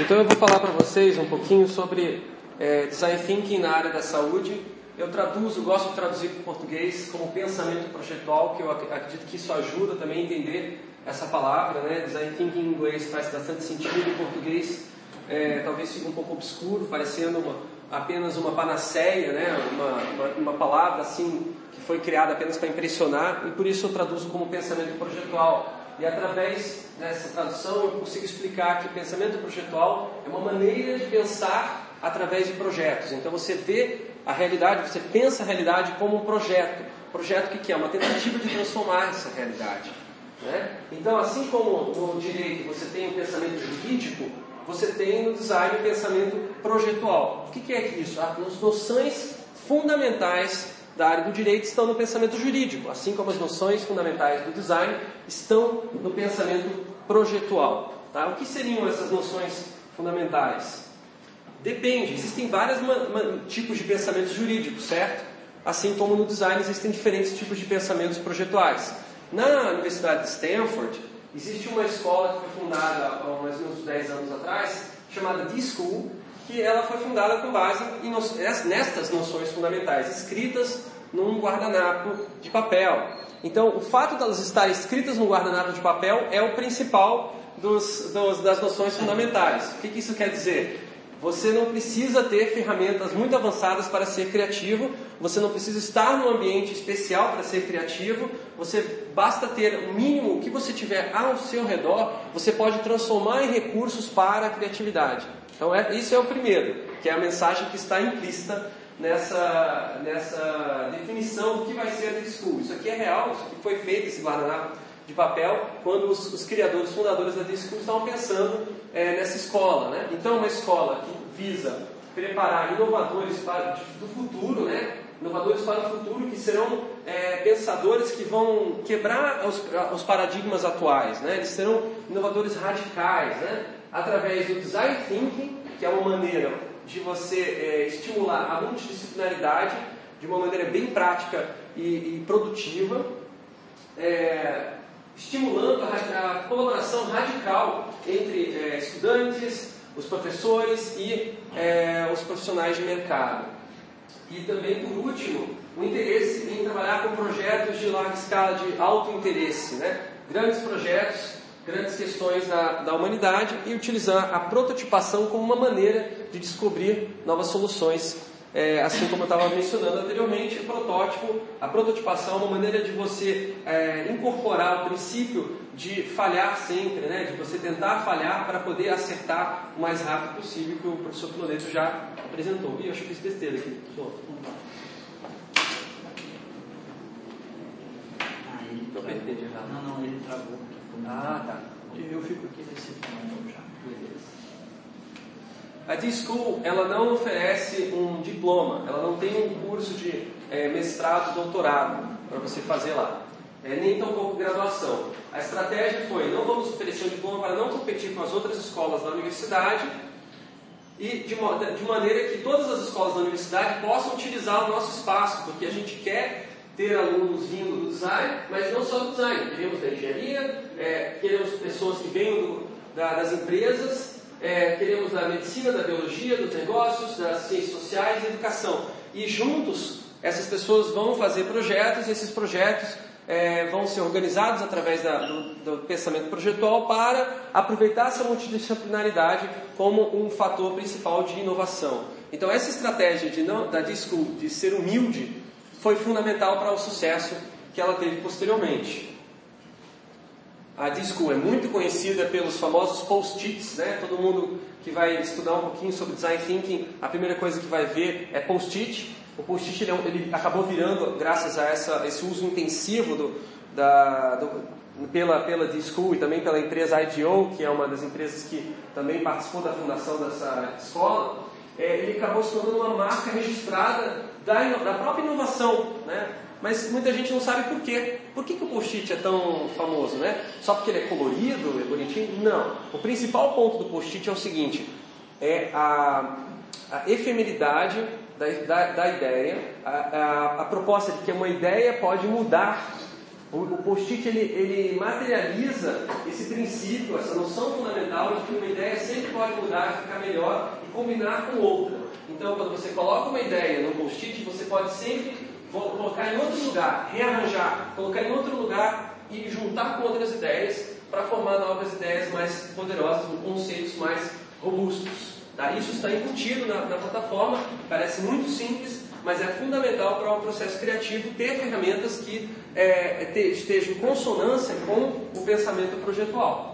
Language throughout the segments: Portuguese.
Então eu vou falar para vocês um pouquinho sobre é, design thinking na área da saúde. Eu traduzo, gosto de traduzir para o português como pensamento projetual, que eu acredito que isso ajuda também a entender essa palavra, né? Design thinking em inglês faz bastante sentido, em português é, talvez fique um pouco obscuro, parecendo uma, apenas uma panaceia, né? Uma, uma, uma palavra assim que foi criada apenas para impressionar, e por isso eu traduzo como pensamento projetual. E através dessa tradução eu consigo explicar que pensamento projetual é uma maneira de pensar através de projetos. Então você vê a realidade, você pensa a realidade como um projeto. Projeto que, que é uma tentativa de transformar essa realidade. Né? Então, assim como no direito você tem o pensamento jurídico, você tem no design o pensamento projetual. O que, que é isso? As noções fundamentais da área do direito estão no pensamento jurídico, assim como as noções fundamentais do design estão no pensamento projetual. Tá? O que seriam essas noções fundamentais? Depende, existem vários tipos de pensamentos jurídicos, certo? Assim como no design existem diferentes tipos de pensamentos projetuais. Na Universidade de Stanford, existe uma escola que foi fundada há mais ou menos 10 anos atrás, chamada D-School, que ela foi fundada com base em no, nestas noções fundamentais, escritas num guardanapo de papel. Então, o fato delas estarem escritas num guardanapo de papel é o principal dos, dos, das noções fundamentais. O que, que isso quer dizer? Você não precisa ter ferramentas muito avançadas para ser criativo, você não precisa estar num ambiente especial para ser criativo, você basta ter o mínimo o que você tiver ao seu redor, você pode transformar em recursos para a criatividade. Então, é, isso é o primeiro, que é a mensagem que está implícita nessa, nessa definição do que vai ser a School. Isso aqui é real, isso aqui foi feito, esse guardanapo de papel, quando os, os criadores, fundadores da School estavam pensando é, nessa escola. Né? Então, uma escola que visa preparar inovadores para, do futuro, né? inovadores para o futuro que serão é, pensadores que vão quebrar os, os paradigmas atuais. Né? Eles serão inovadores radicais. Né? através do design thinking, que é uma maneira de você é, estimular a multidisciplinaridade de uma maneira bem prática e, e produtiva, é, estimulando a, a, colaboração radical entre é, estudantes, os professores e é, os profissionais de mercado. E também, por último, o interesse em trabalhar com projetos de larga escala de alto interesse, né? grandes projetos grandes questões da, da humanidade e utilizar a prototipação como uma maneira de descobrir novas soluções. É, assim como eu estava mencionando anteriormente, o protótipo, a prototipação é uma maneira de você é, incorporar o princípio de falhar sempre, né? de você tentar falhar para poder acertar o mais rápido possível, que o professor Piloneto já apresentou. E eu acho que fiz besteira aqui, professor. Ah, ele travou. Não, não, ele travou. Ah, tá. Eu fico aqui nesse ponto já. Beleza. A D-School, ela não oferece um diploma, ela não tem um curso de é, mestrado, doutorado para você fazer lá. É, nem tampouco graduação. A estratégia foi, não vamos oferecer um diploma para não competir com as outras escolas da universidade e de, de maneira que todas as escolas da universidade possam utilizar o nosso espaço, porque a gente quer ter alunos vindo do design, mas não só do design. Queremos da engenharia, é, queremos pessoas que venham do, da, das empresas, é, queremos da medicina, da biologia, dos negócios, das ciências sociais e educação. E juntos, essas pessoas vão fazer projetos e esses projetos é, vão ser organizados através da, do, do, pensamento projetual para aproveitar essa multidisciplinaridade como um fator principal de inovação. Então, essa estratégia de não, da Disco de ser humilde foi fundamental para o sucesso que ela teve posteriormente. A Disco é muito conhecida pelos famosos post-its, né? Todo mundo que vai estudar um pouquinho sobre design thinking, a primeira coisa que vai ver é post-it. O post-it ele, é ele, acabou virando, graças a essa, esse uso intensivo do, da, do, pela, pela D-School e também pela empresa IDO, que é uma das empresas que também participou da fundação dessa escola, é, ele acabou se tornando uma marca registrada da, da própria inovação, né? Mas muita gente não sabe por quê. Por que, que o post-it é tão famoso, né? Só porque ele é colorido, é bonitinho? Não. O principal ponto do post-it é o seguinte: é a, a efemeridade da, da, da ideia, a, a, a, proposta de que uma ideia pode mudar O, o post-it ele, ele materializa esse princípio, essa noção fundamental de que uma ideia sempre pode mudar, ficar melhor e combinar com outra. Então, quando você coloca uma ideia no post-it, você pode sempre colocar em outro lugar, rearranjar, colocar em outro lugar e juntar com outras ideias para formar novas ideias mais poderosas, com conceitos mais robustos. Tá? Isso está embutido na, na plataforma, parece muito simples, mas é fundamental para um processo criativo ter ferramentas que é, te, estejam em consonância com o pensamento projetual.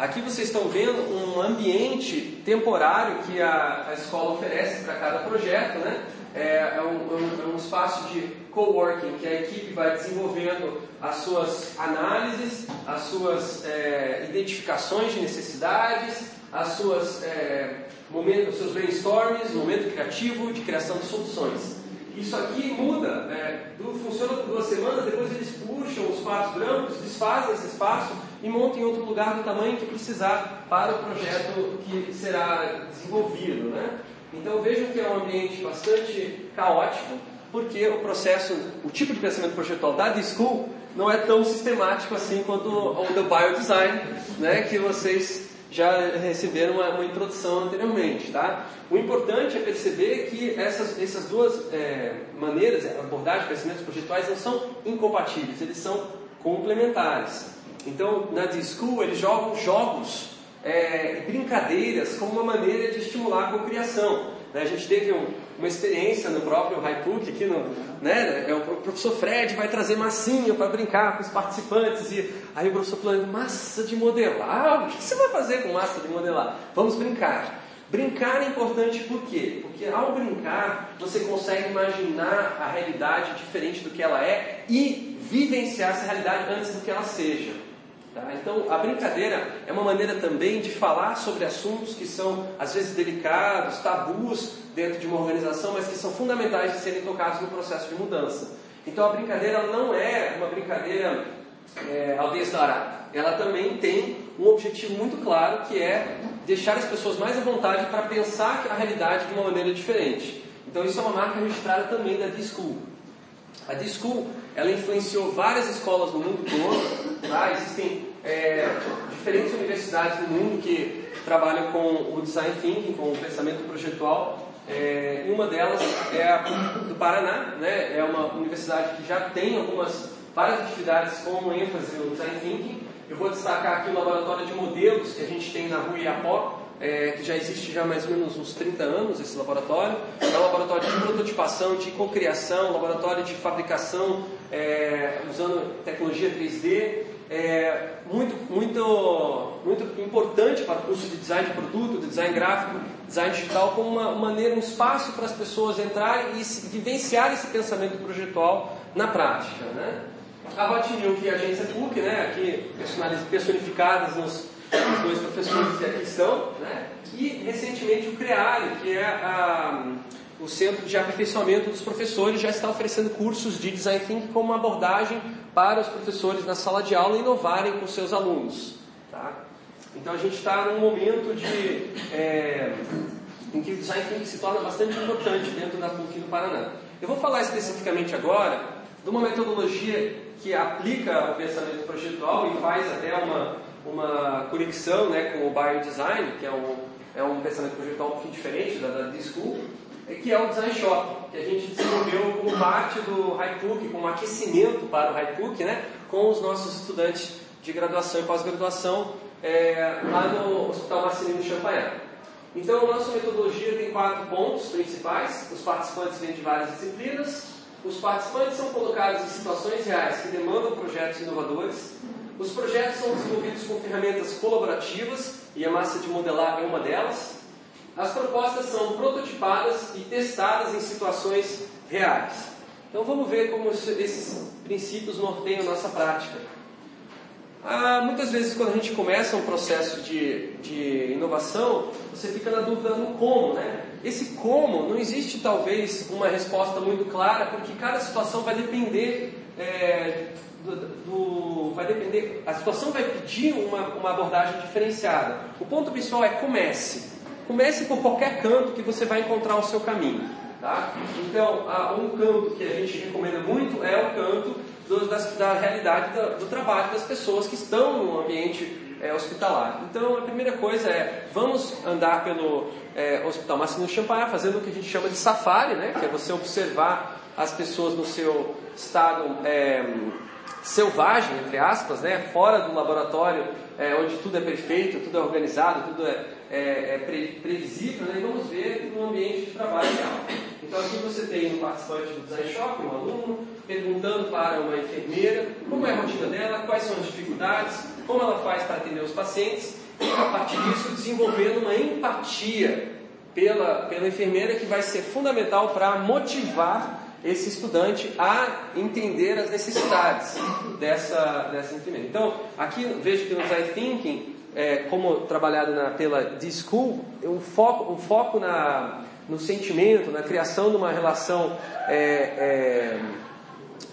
Aqui vocês estão vendo um ambiente temporário que a, a escola oferece para cada projeto, né? É, é, um, é, um, é um espaço de coworking que a equipe vai desenvolvendo as suas análises, as suas é, identificações de necessidades, as suas é, os seus brainstorms, momento criativo de criação de soluções. Isso aqui muda, é, funciona por duas semanas, depois eles puxam os espaços brancos, desfazem esse espaço e montam em outro lugar do tamanho que precisar para o projeto que será desenvolvido. Né? Então vejam que é um ambiente bastante caótico, porque o processo, o tipo de pensamento projetual da D-School não é tão sistemático assim quanto o do Biodesign, né, que vocês já receberam uma, uma, introdução anteriormente. Tá? O importante é perceber que essas, essas duas é, maneiras, abordagem de pensamentos projetuais, não são incompatíveis, eles são complementares. Então, na D-School, eles jogam jogos é, brincadeiras como uma maneira de estimular a cocriação. Né? A gente teve um, uma experiência no próprio Haipuc aqui, no, né? É, o professor Fred vai trazer massinha para brincar com os participantes e aí o professor falou, massa de modelar? O que você vai fazer com massa de modelar? Vamos brincar. Brincar é importante por quê? Porque ao brincar você consegue imaginar a realidade diferente do que ela é e vivenciar essa realidade antes do que ela seja. Tá? Então, a brincadeira é uma maneira também de falar sobre assuntos que são, às vezes, delicados, tabus dentro de uma organização, mas que são fundamentais de serem tocados no processo de mudança. Então, a brincadeira não é uma brincadeira é, desdará. Ela também tem um objetivo muito claro, que é deixar as pessoas mais à vontade para pensar a realidade de uma maneira diferente. Então, isso é uma marca registrada também da D-School. A D-School ela influenciou várias escolas no mundo todo. Tá? Existem é, diferentes universidades no mundo que trabalham com o design thinking, com o pensamento projetual. É, uma delas é a do Paraná, né? é uma universidade que já tem algumas várias atividades com ênfase no design thinking. Eu vou destacar aqui o laboratório de modelos que a gente tem na rua Iapó, é, que já existe já mais ou menos uns 30 anos esse laboratório. É um laboratório de prototipação, de cocriação, laboratório de fabricação é, usando tecnologia 3D. É, muito, muito, muito importante para o curso de design de produto, de design gráfico, design digital, como uma maneira, um espaço para as pessoas entrarem e se, vivenciar esse pensamento projetual na prática. Né? A Hot Milk e a agência PUC, né, aqui personificadas nos os dois professores que aqui estão, né? e recentemente o CREALI, que é a, o Centro de Aperfeiçoamento dos Professores, já está oferecendo cursos de Design Thinking como uma abordagem para os professores na sala de aula inovarem com seus alunos. Tá? Então a gente está num momento de, é, em que o Design Thinking se torna bastante importante dentro da PUC do Paraná. Eu vou falar especificamente agora de uma metodologia que aplica o pensamento projetual e faz até uma uma conexão né, com o biodesign, que é um, é um pensamento projetual um pouquinho diferente da, da D-School, é que é o Design Shop, que a gente desenvolveu como parte do HiPUC, como aquecimento para o HiPUC, né, com os nossos estudantes de graduação e pós-graduação é, lá no Hospital Marcelino Champagnat. Então, a nossa metodologia tem quatro pontos principais. Os participantes vêm de várias disciplinas. Os participantes são colocados em situações reais que demandam projetos inovadores. Os projetos são desenvolvidos com ferramentas colaborativas e a massa de modelar é uma delas. As propostas são prototipadas e testadas em situações reais. Então vamos ver como esses princípios norteiam nossa prática. Ah, muitas vezes quando a gente começa um processo de, de inovação, você fica na dúvida no como, né? Esse como, não existe talvez uma resposta muito clara, porque cada situação vai depender é, do, do, vai depender, a situação vai pedir uma, uma abordagem diferenciada. O ponto principal é comece. Comece por qualquer canto que você vai encontrar o seu caminho. Tá? Então, um canto que a gente recomenda muito é o canto do, das, da realidade do, do, trabalho das pessoas que estão no ambiente é, hospitalar. Então, a primeira coisa é, vamos andar pelo é, Hospital Máximo Champagnat, fazendo o que a gente chama de safari, né? que é você observar as pessoas no seu estado é, selvagem, entre aspas, né? fora do laboratório, é, onde tudo é perfeito, tudo é organizado, tudo é, é, é pre, previsível, né? e vamos ver no ambiente de trabalho real. Então aqui você tem um participante do Design Shop, um aluno, perguntando para uma enfermeira como é a rotina dela, quais são as dificuldades, como ela faz para atender os pacientes, e a partir disso desenvolvendo uma empatia pela, pela enfermeira que vai ser fundamental para motivar esse estudante a entender as necessidades dessa, dessa enfermeira. Então, aqui vejo que no Design Thinking, é, como trabalhado na, pela D-School, o foco, o foco na, no sentimento, na criação de uma relação é, é,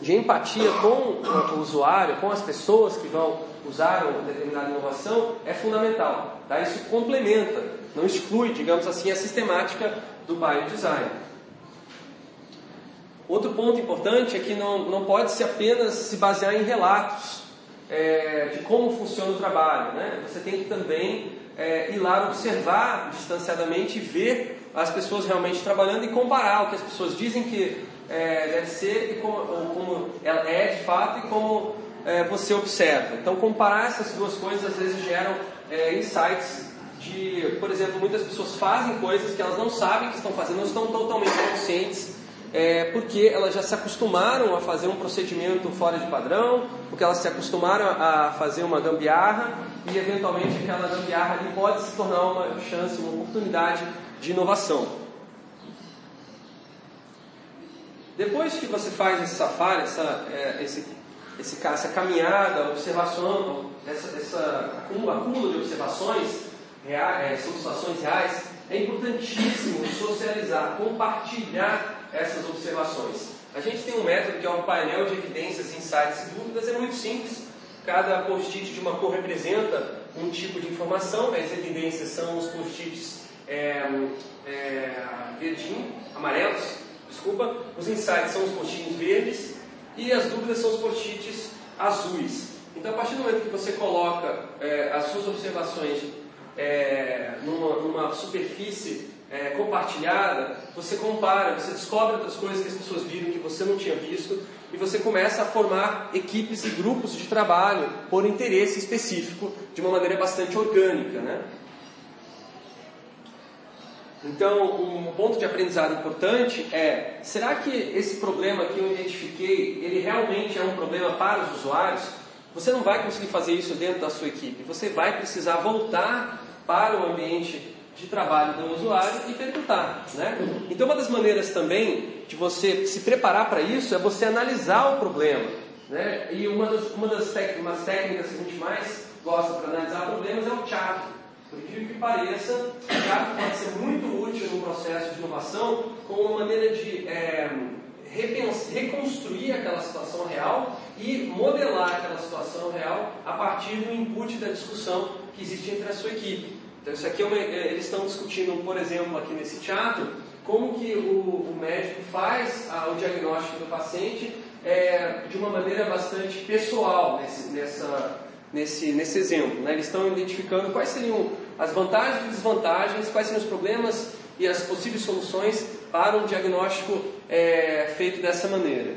de empatia com o usuário, com as pessoas que vão usar uma determinada inovação, é fundamental. Tá? Isso complementa, não exclui, digamos assim, a sistemática do biodesign. Outro ponto importante é que não, não pode se apenas se basear em relatos é, de como funciona o trabalho. Né? Você tem que também é, ir lá observar distanciadamente e ver as pessoas realmente trabalhando e comparar o que as pessoas dizem que é, deve ser e como, como ela é de fato e como é, você observa. Então, comparar essas duas coisas às vezes geram é, insights de, por exemplo, muitas pessoas fazem coisas que elas não sabem que estão fazendo, não estão totalmente conscientes é, porque elas já se acostumaram a fazer um procedimento fora de padrão, porque elas se acostumaram a fazer uma gambiarra e eventualmente aquela gambiarra pode se tornar uma chance, uma oportunidade de inovação. Depois que você faz esse safari, essa, é, esse, esse, essa caminhada, observação, essa, essa acúmulo de observações reais, é, reais, é importantíssimo socializar, compartilhar essas observações. A gente tem um método que é um painel de evidências, insights e dúvidas, é muito simples. Cada post-it de uma cor representa um tipo de informação, as evidências são os post-its é, é, verdinho, amarelos, desculpa, os insights são os post-its verdes e as dúvidas são os post-its azuis. Então, a partir do momento que você coloca é, as suas observações é, numa, numa superfície é, compartilhada, você compara, você descobre outras coisas que as pessoas viram que você não tinha visto e você começa a formar equipes e grupos de trabalho por interesse específico de uma maneira bastante orgânica, né? Então, um ponto de aprendizado importante é: será que esse problema que eu identifiquei, ele realmente é um problema para os usuários? Você não vai conseguir fazer isso dentro da sua equipe. Você vai precisar voltar para o ambiente de trabalho do usuário e perguntar. Né? Então, uma das maneiras também de você se preparar para isso é você analisar o problema. Né? E uma das, uma das técnicas, técnicas que a gente mais gosta para analisar problemas é o teatro. Por incrível que pareça, o teatro pode ser muito útil no processo de inovação como uma maneira de é, reconstruir aquela situação real e modelar aquela situação real a partir do input da discussão que existe entre a sua equipe. Então isso aqui é uma, é, eles estão discutindo, por exemplo, aqui nesse teatro, como que o, o médico faz a, o diagnóstico do paciente é, de uma maneira bastante pessoal nesse, nessa, nesse, nesse exemplo. Né? Eles estão identificando quais seriam as vantagens e desvantagens, quais seriam os problemas e as possíveis soluções para um diagnóstico é, feito dessa maneira.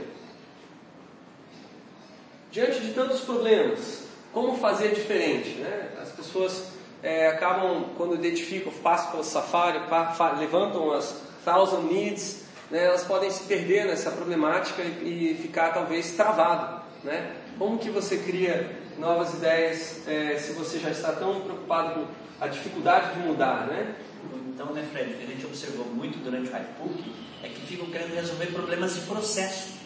Diante de tantos problemas, como fazer diferente? Né? As pessoas é, acabam, quando identificam, passam pelo Safari, levantam as thousand needs, né, elas podem se perder nessa problemática e, e ficar talvez travado. Né? Como que você cria novas ideias é, se você já está tão preocupado com a dificuldade de mudar? Né? Então, né, Fred, o que a gente observou muito durante o Hypecook é que ficam querendo resolver problemas de processo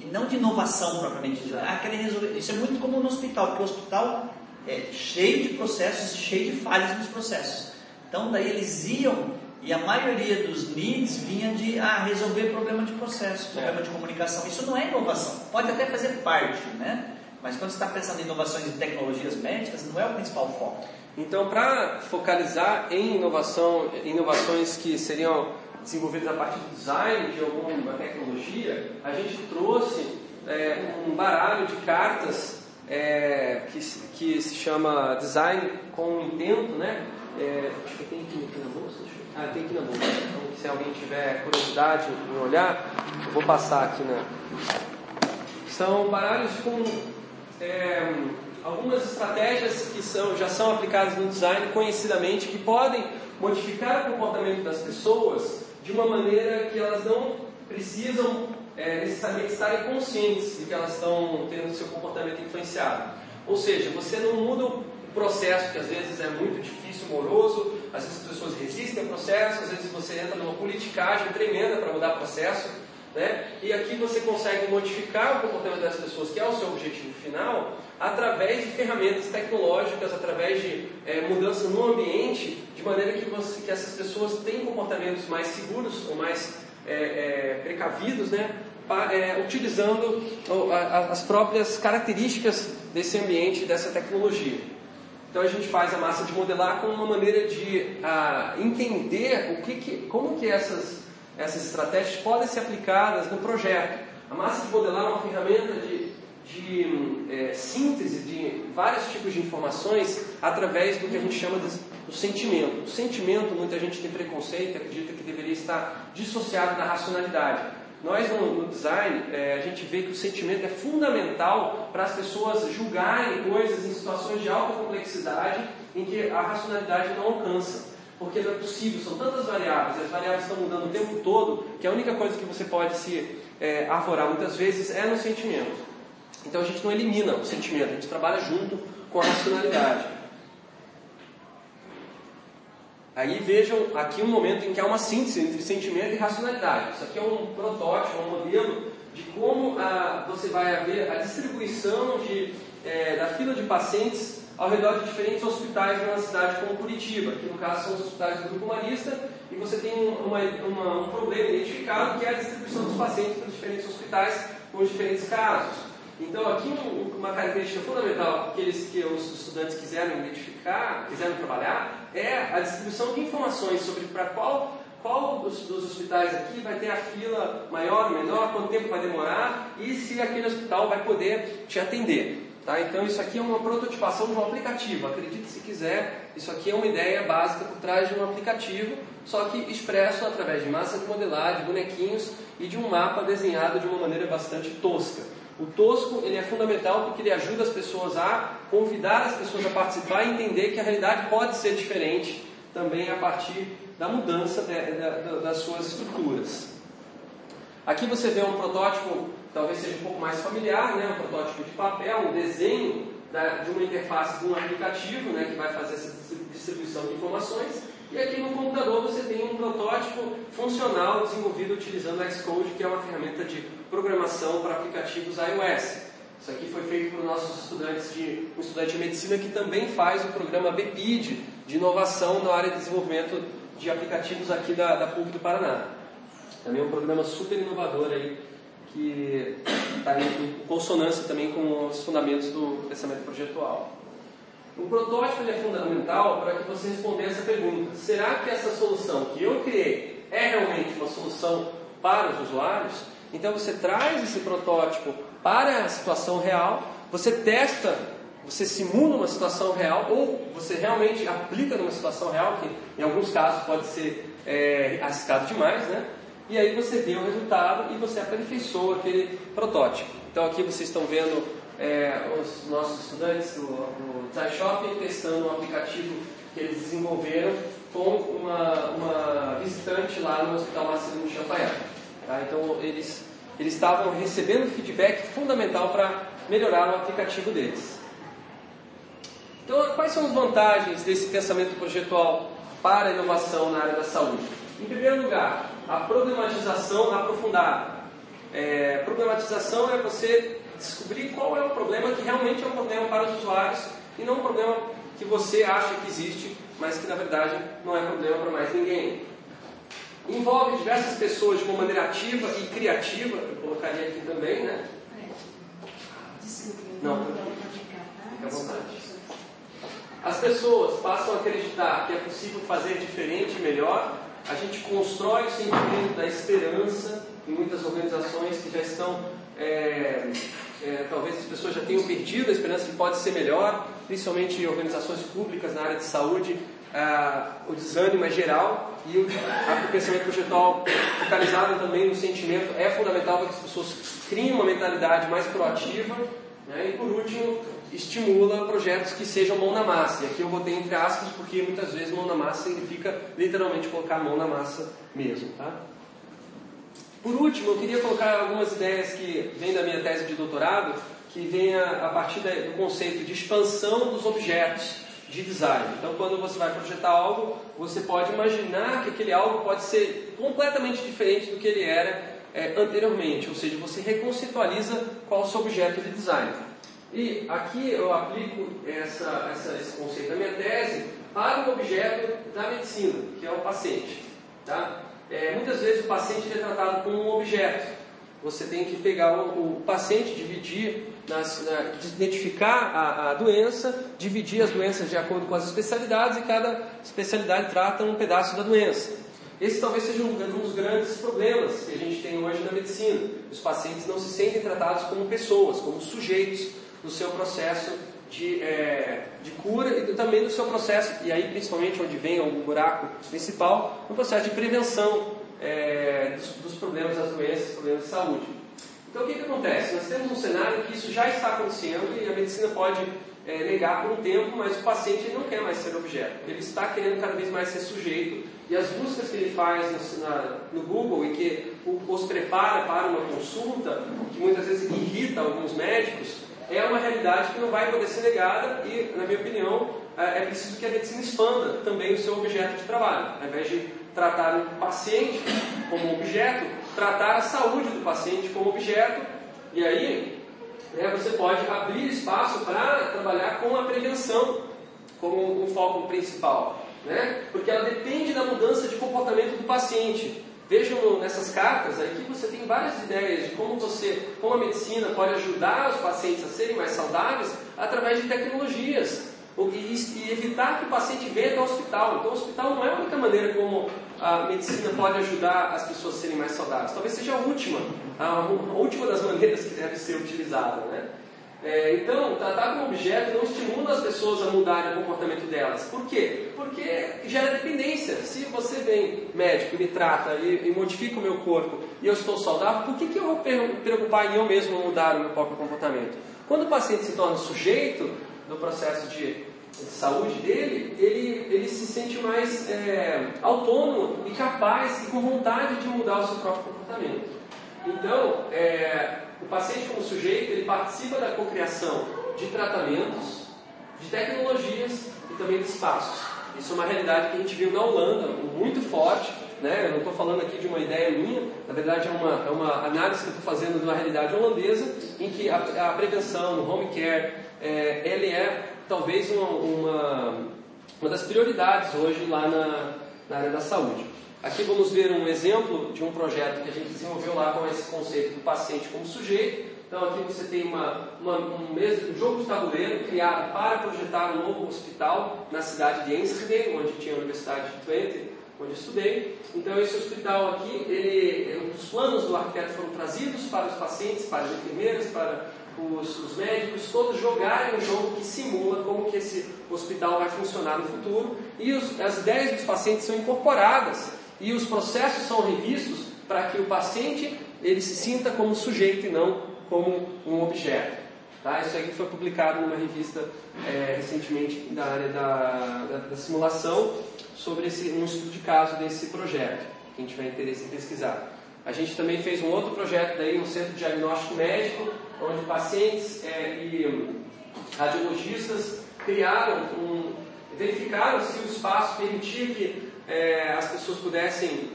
e não de inovação propriamente dita. Ah, resolver. Isso é muito comum no hospital, porque o hospital é, cheio de processos, cheio de falhas nos processos. Então, daí eles iam e a maioria dos needs vinha de ah, resolver problema de processo, problema é. de comunicação. Isso não é inovação, pode até fazer parte, né? Mas quando você está pensando em inovações de tecnologias médicas, não é o principal foco. Então, para focalizar em inovação, inovações que seriam desenvolvidas a partir do design de alguma tecnologia, a gente trouxe é, um baralho de cartas é, que, que se chama Design com Intento, né? É, acho que tem aqui, aqui na bolsa. Ah, tem aqui na bolsa. Então, se alguém tiver curiosidade em olhar, eu vou passar aqui na. São baralhos com é, algumas estratégias que são, já são aplicadas no design conhecidamente, que podem modificar o comportamento das pessoas de uma maneira que elas não precisam é, necessariamente estarem conscientes de que elas estão tendo seu comportamento influenciado. Ou seja, você não muda o processo, que às vezes é muito difícil, moroso, às vezes as pessoas resistem ao processo, às vezes você entra numa politicagem tremenda para mudar o processo, né? e aqui você consegue modificar o comportamento das pessoas, que é o seu objetivo final, através de ferramentas tecnológicas, através de é, mudança no ambiente, de maneira que, você, que essas pessoas tenham comportamentos mais seguros ou mais é, é, precavidos, né? É, utilizando as próprias características desse ambiente, dessa tecnologia. Então a gente faz a massa de modelar como uma maneira de a, entender o que, que, como que essas, essas estratégias podem ser aplicadas no projeto. A massa de modelar é uma ferramenta de, de é, síntese de vários tipos de informações através do que a gente chama de, do sentimento. O sentimento, muita gente tem preconceito, acredita que deveria estar dissociado da racionalidade. Nós, no, no design, é, a gente vê que o sentimento é fundamental para as pessoas julgarem coisas em situações de alta complexidade em que a racionalidade não alcança. Porque não é possível, são tantas variáveis, as variáveis estão mudando o tempo todo, que a única coisa que você pode se é, arvorar muitas vezes é no sentimento. Então a gente não elimina o sentimento, a gente trabalha junto com a racionalidade. Aí vejam aqui um momento em que há uma síntese entre sentimento e racionalidade. Isso aqui é um protótipo, um modelo de como ah, você vai ver a distribuição de, é, da fila de pacientes ao redor de diferentes hospitais de uma cidade como Curitiba, que no caso são os hospitais do Grupo Marista, e você tem uma, uma, um problema identificado que é a distribuição dos pacientes para diferentes hospitais com diferentes casos. Então, aqui uma característica fundamental que, eles, que os estudantes quiseram identificar, quiseram trabalhar, é a distribuição de informações sobre para qual, qual dos, dos, hospitais aqui vai ter a fila maior, menor, quanto tempo vai demorar e se aquele hospital vai poder te atender. Tá? Então, isso aqui é uma prototipação de um aplicativo. Acredite se quiser, isso aqui é uma ideia básica por trás de um aplicativo, só que expresso através de massa de modelagem, bonequinhos e de um mapa desenhado de uma maneira bastante tosca. O tosco ele é fundamental porque ele ajuda as pessoas a convidar as pessoas a participar e entender que a realidade pode ser diferente também a partir da mudança de, de, de, das suas estruturas. Aqui você vê um protótipo, talvez seja um pouco mais familiar, né? um protótipo de papel, um desenho da, de uma interface de um aplicativo né? que vai fazer essa distribuição de informações. E aqui no computador você tem um protótipo funcional desenvolvido utilizando Xcode, que é uma ferramenta de programação para aplicativos iOS. Isso aqui foi feito por nossos estudantes de um estudante de medicina que também faz o programa BPID de inovação na área de desenvolvimento de aplicativos aqui da, da PUC do Paraná. Também é um programa super inovador aí que está em consonância também com os fundamentos do pensamento projetual. O protótipo é fundamental para que você responder essa pergunta: será que essa solução que eu criei é realmente uma solução para os usuários? Então você traz esse protótipo para a situação real, você testa, você simula uma situação real ou você realmente aplica numa situação real, que em alguns casos pode ser é, arriscado demais, né? E aí você vê o resultado e você aperfeiçoa aquele protótipo. Então aqui vocês estão vendo é, os nossos estudantes do, do Design Shopping testando um aplicativo que eles desenvolveram com uma, uma visitante lá no Hospital Marcelino Champagnat. Tá? Então eles, eles estavam recebendo feedback fundamental para melhorar o aplicativo deles. Então, quais são as vantagens desse pensamento projetual para a inovação na área da saúde? Em primeiro lugar, a problematização aprofundada. É, problematização é você descobrir qual é o problema que realmente é um problema para os usuários e não um problema que você acha que existe, mas que na verdade não é problema para mais ninguém. Envolve diversas pessoas de uma maneira ativa e criativa, eu colocaria aqui também, né? Não, fica à vontade. As pessoas passam a acreditar que é possível fazer diferente e melhor. A gente constrói o sentimento da esperança em muitas organizações que já estão é, é, talvez as pessoas já tenham perdido a esperança que pode ser melhor, principalmente organizações públicas na área de saúde, ah, o desânimo é geral e o, pensamento projetual focalizado também no sentimento é fundamental para que as pessoas criem uma mentalidade mais proativa. Né? E por último, estimula projetos que sejam mão na massa. E aqui eu botei entre aspas porque muitas vezes mão na massa significa literalmente colocar a mão na massa mesmo. Tá? Por último, eu queria colocar algumas ideias que vêm da minha tese de doutorado, que vem a, a partir do conceito de expansão dos objetos de design. Então, quando você vai projetar algo, você pode imaginar que aquele algo pode ser completamente diferente do que ele era é, anteriormente, ou seja, você reconceitualiza qual é o seu objeto de design. E aqui eu aplico essa, essa, esse conceito da minha tese para o objeto da medicina, que é o paciente. Tá? É, muitas vezes o paciente é tratado como um objeto. Você tem que pegar o, o paciente, dividir nas, na, identificar a, a, doença, dividir as doenças de acordo com as especialidades e cada especialidade trata um pedaço da doença. Esse talvez seja um, um dos grandes problemas que a gente tem hoje na medicina. Os pacientes não se sentem tratados como pessoas, como sujeitos do seu processo de, é, de cura e também do seu processo, e aí principalmente onde vem o buraco principal, no processo de prevenção é, dos, dos problemas das doenças, problemas de saúde. Então o que, que acontece? Nós temos um cenário que isso já está acontecendo e a medicina pode é, negar por um tempo, mas o paciente não quer mais ser objeto. Ele está querendo cada vez mais ser sujeito e as buscas que ele faz no, na, no Google e que os prepara para uma consulta, que muitas vezes irrita alguns médicos, é uma realidade que não vai poder ser negada e, na minha opinião, é, é preciso que a medicina expanda também o seu objeto de trabalho. Ao invés de tratar o paciente como objeto, tratar a saúde do paciente como objeto, e aí né, você pode abrir espaço para trabalhar com a prevenção como um foco principal, né? porque ela depende da mudança de comportamento do paciente. Vejam nessas cartas aqui você tem várias ideias de como você, como a medicina pode ajudar os pacientes a serem mais saudáveis através de tecnologias e evitar que o paciente venha até o hospital. Então, o hospital não é a única maneira como a medicina pode ajudar as pessoas a serem mais saudáveis. Talvez seja a última, a, última das maneiras que deve ser utilizada. Né? É, então, tratar como objeto não estimula as pessoas a mudarem o comportamento delas. Por quê? Porque gera dependência. Se você vem médico, me trata e, e modifica o meu corpo e eu estou saudável, por que, que eu vou preocupar em eu mesmo mudar o meu próprio comportamento? Quando o paciente se torna sujeito no processo de, de saúde dele, ele, ele se sente mais é, autônomo e capaz e com vontade de mudar o seu próprio comportamento. Então, é, o paciente como sujeito, ele participa da cocriação de tratamentos, de tecnologias e também de espaços. Isso é uma realidade que a gente viu na Holanda, muito forte. Né? Eu não estou falando aqui de uma ideia minha, na verdade é uma, é uma análise que eu estou fazendo de uma realidade holandesa, em que a, a prevenção, o home care, é, ele é talvez uma, uma, uma, das prioridades hoje lá na, na área da saúde. Aqui vamos ver um exemplo de um projeto que a gente desenvolveu lá com esse conceito do paciente como sujeito. Então aqui você tem uma, uma, um, mesmo, um jogo de tabuleiro criado para projetar um novo hospital na cidade de Enschede, onde tinha a Universidade de Twente, onde estudei. Então esse hospital aqui, ele, os planos do arquiteto foram trazidos para os pacientes, para as enfermeiras, para os, os, médicos todos jogarem um jogo que simula como que esse hospital vai funcionar no futuro e os, as ideias dos pacientes são incorporadas e os processos são revistos para que o paciente ele se sinta como sujeito e não como um objeto. Tá? Isso aqui foi publicado numa revista é, recentemente da área da, da, da, simulação sobre esse, um estudo de caso desse projeto. Quem tiver interesse em pesquisar. A gente também fez um outro projeto daí no Centro de Diagnóstico Médico, onde pacientes é, e radiologistas criaram um, verificaram se o espaço permitia que é, as pessoas pudessem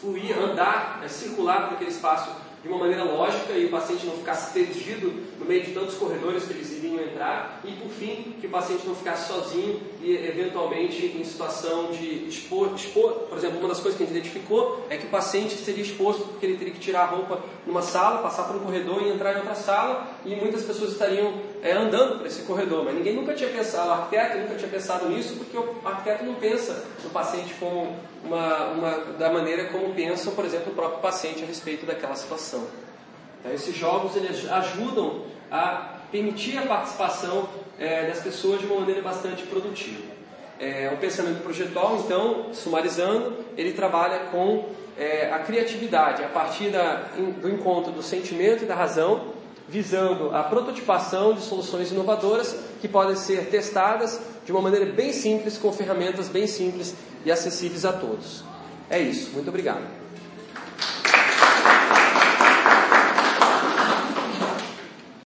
fluir, andar, é, circular por aquele espaço de uma maneira lógica e o paciente não ficasse perdido no meio de tantos corredores que eles iriam entrar e, por fim, que o paciente não ficasse sozinho e, eventualmente, em situação de expor, expor. Por exemplo, uma das coisas que a gente identificou é que o paciente seria exposto porque ele teria que tirar a roupa numa sala, passar por um corredor e entrar em outra sala e muitas pessoas estariam é, andando por esse corredor. Mas ninguém nunca tinha pensado, o arquiteto nunca tinha pensado nisso porque o arquiteto não pensa no paciente como uma, uma, da maneira como pensa, por exemplo, o próprio paciente a respeito daquela situação. Então, esses jogos eles ajudam a permitir a participação é, das pessoas de uma maneira bastante produtiva. É, o pensamento projetual, então, sumarizando, ele trabalha com é, a criatividade a partir da, do encontro do sentimento e da razão, visando a prototipação de soluções inovadoras que podem ser testadas de uma maneira bem simples, com ferramentas bem simples e acessíveis a todos. É isso. Muito obrigado.